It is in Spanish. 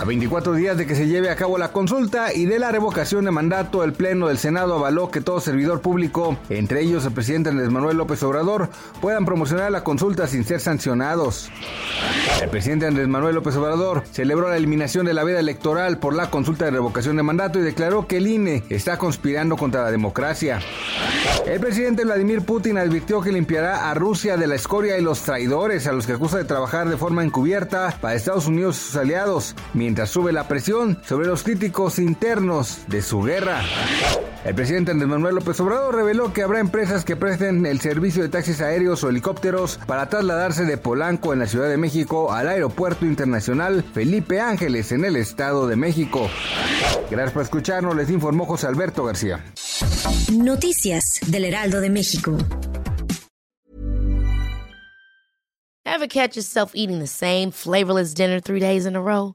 A 24 días de que se lleve a cabo la consulta y de la revocación de mandato, el Pleno del Senado avaló que todo servidor público, entre ellos el presidente Andrés Manuel López Obrador, puedan promocionar la consulta sin ser sancionados. El presidente Andrés Manuel López Obrador celebró la eliminación de la veda electoral por la consulta de revocación de mandato y declaró que el INE está conspirando contra la democracia. El presidente Vladimir Putin advirtió que limpiará a Rusia de la escoria y los traidores a los que acusa de trabajar de forma encubierta para Estados Unidos y sus aliados, sube la presión sobre los críticos internos de su guerra. El presidente Andrés Manuel López Obrador reveló que habrá empresas que presten el servicio de taxis aéreos o helicópteros para trasladarse de Polanco en la Ciudad de México al Aeropuerto Internacional Felipe Ángeles en el Estado de México. Gracias por escucharnos, les informó José Alberto García. Noticias del Heraldo de México. Ever catch yourself eating the same flavorless dinner three days in a row?